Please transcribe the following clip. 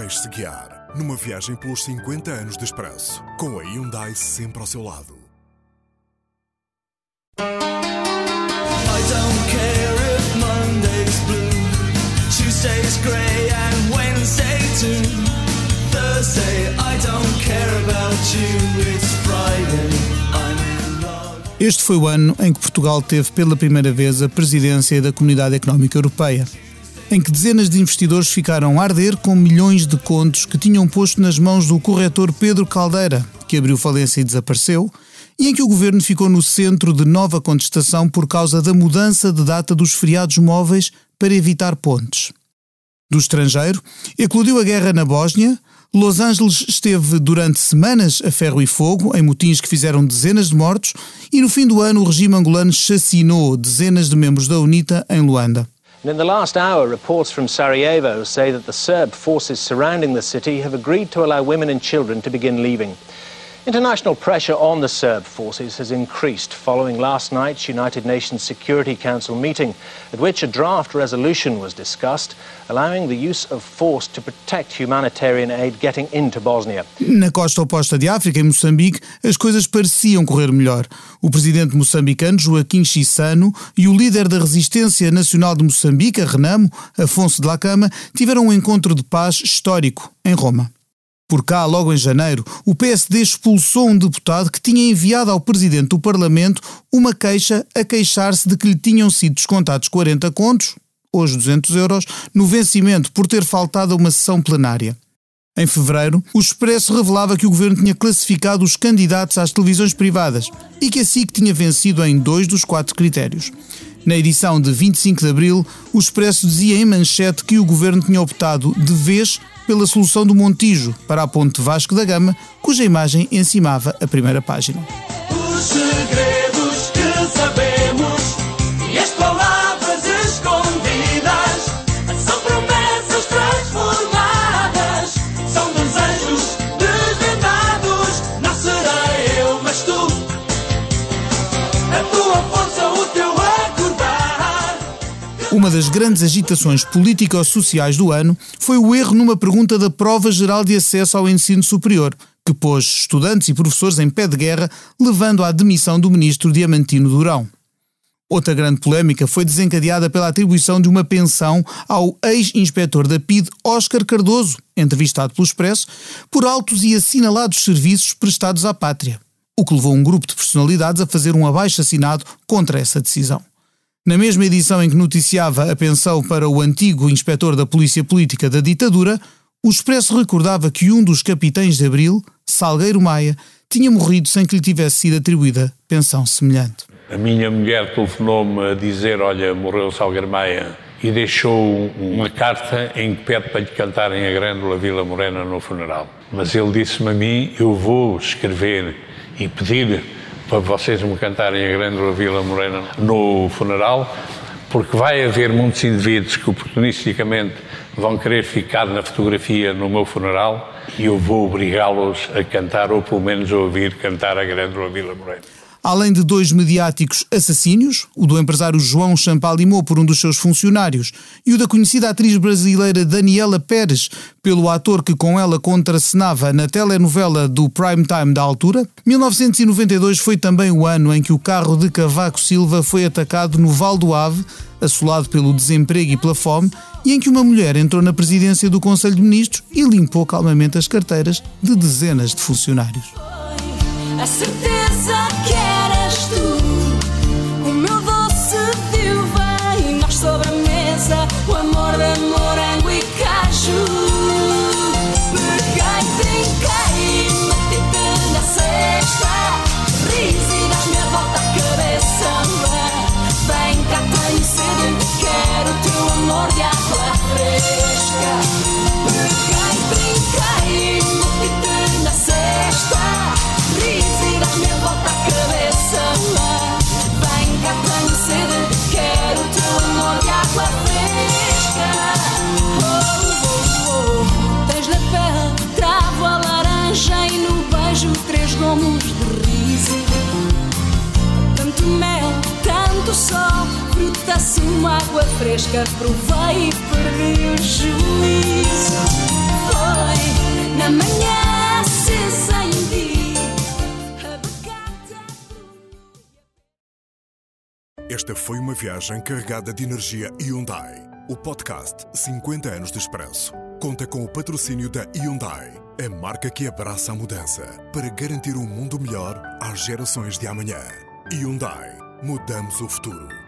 Deixe-se guiar numa viagem pelos 50 anos de expresso, com a Hyundai sempre ao seu lado. Este foi o ano em que Portugal teve pela primeira vez a presidência da Comunidade Económica Europeia em que dezenas de investidores ficaram a arder com milhões de contos que tinham posto nas mãos do corretor Pedro Caldeira, que abriu falência e desapareceu, e em que o governo ficou no centro de nova contestação por causa da mudança de data dos feriados móveis para evitar pontes. Do estrangeiro, eclodiu a guerra na Bósnia, Los Angeles esteve durante semanas a ferro e fogo, em motins que fizeram dezenas de mortos, e no fim do ano o regime angolano chacinou dezenas de membros da UNITA em Luanda. And in the last hour, reports from Sarajevo say that the Serb forces surrounding the city have agreed to allow women and children to begin leaving. International pressure on the Serb forces has increased following last night's United Nations Security Council meeting, at which a draft resolution was discussed allowing the use of force to protect humanitarian aid getting into Bosnia. Na costa oposta de África, em Moçambique, as coisas pareciam correr melhor. O presidente moçambicano, Joaquim Chissano, e o líder da Resistência Nacional de Moçambique, a Renamo, Afonso de Lacama, tiveram um encontro de paz histórico em Roma. Por cá, logo em janeiro, o PSD expulsou um deputado que tinha enviado ao presidente do Parlamento uma queixa a queixar-se de que lhe tinham sido descontados 40 contos, hoje 200 euros, no vencimento por ter faltado a uma sessão plenária. Em fevereiro, o Expresso revelava que o governo tinha classificado os candidatos às televisões privadas e que a SIC tinha vencido em dois dos quatro critérios. Na edição de 25 de abril, o Expresso dizia em manchete que o governo tinha optado de vez pela solução do Montijo para a ponte Vasco da Gama, cuja imagem encimava a primeira página. Os segredos que sabemos e as palavras escondidas são promessas transformadas, são desejos desvendados. Não serei eu, mas tu, a tua força, uma das grandes agitações político-sociais do ano foi o erro numa pergunta da Prova Geral de Acesso ao Ensino Superior, que pôs estudantes e professores em pé de guerra, levando à demissão do ministro Diamantino Durão. Outra grande polémica foi desencadeada pela atribuição de uma pensão ao ex-inspetor da PID, Oscar Cardoso, entrevistado pelo Expresso, por altos e assinalados serviços prestados à pátria, o que levou um grupo de personalidades a fazer um abaixo-assinado contra essa decisão. Na mesma edição em que noticiava a pensão para o antigo inspetor da Polícia Política da ditadura, o Expresso recordava que um dos capitães de Abril, Salgueiro Maia, tinha morrido sem que lhe tivesse sido atribuída pensão semelhante. A minha mulher telefonou-me a dizer: Olha, morreu Salgueiro Maia e deixou uma carta em que pede para lhe cantarem a Grândola Vila Morena no funeral. Mas ele disse-me a mim: Eu vou escrever e pedir para vocês me cantarem a Grande Vila Morena no funeral, porque vai haver muitos indivíduos que oportunisticamente vão querer ficar na fotografia no meu funeral e eu vou obrigá-los a cantar, ou pelo menos a ouvir cantar a Grande Vila Morena além de dois mediáticos assassínios, o do empresário João Champalimau por um dos seus funcionários e o da conhecida atriz brasileira Daniela Pérez, pelo ator que com ela contracenava na telenovela do prime time da altura, 1992 foi também o ano em que o carro de Cavaco Silva foi atacado no Val do Ave, assolado pelo desemprego e pela fome, e em que uma mulher entrou na presidência do Conselho de Ministros e limpou calmamente as carteiras de dezenas de funcionários. A certeza que eras tu, o meu doce viu vem, nós sobre a mesa, o amor de morango e caju. Peguei, brinquei, meti-te na cesta, ris e das minha volta a cabeça. Vem cá, tenho sede, quero o teu amor de água fresca. Peguei, brinquei, planos de riso. Tanto mel, tanto sol, fruta, uma água fresca. Provei e perdi o juízo. Foi na manhã acesa em dia. Esta foi uma viagem carregada de energia Hyundai. O podcast 50 anos de expresso conta com o patrocínio da Hyundai a marca que abraça a mudança para garantir um mundo melhor às gerações de amanhã. Hyundai. Mudamos o futuro.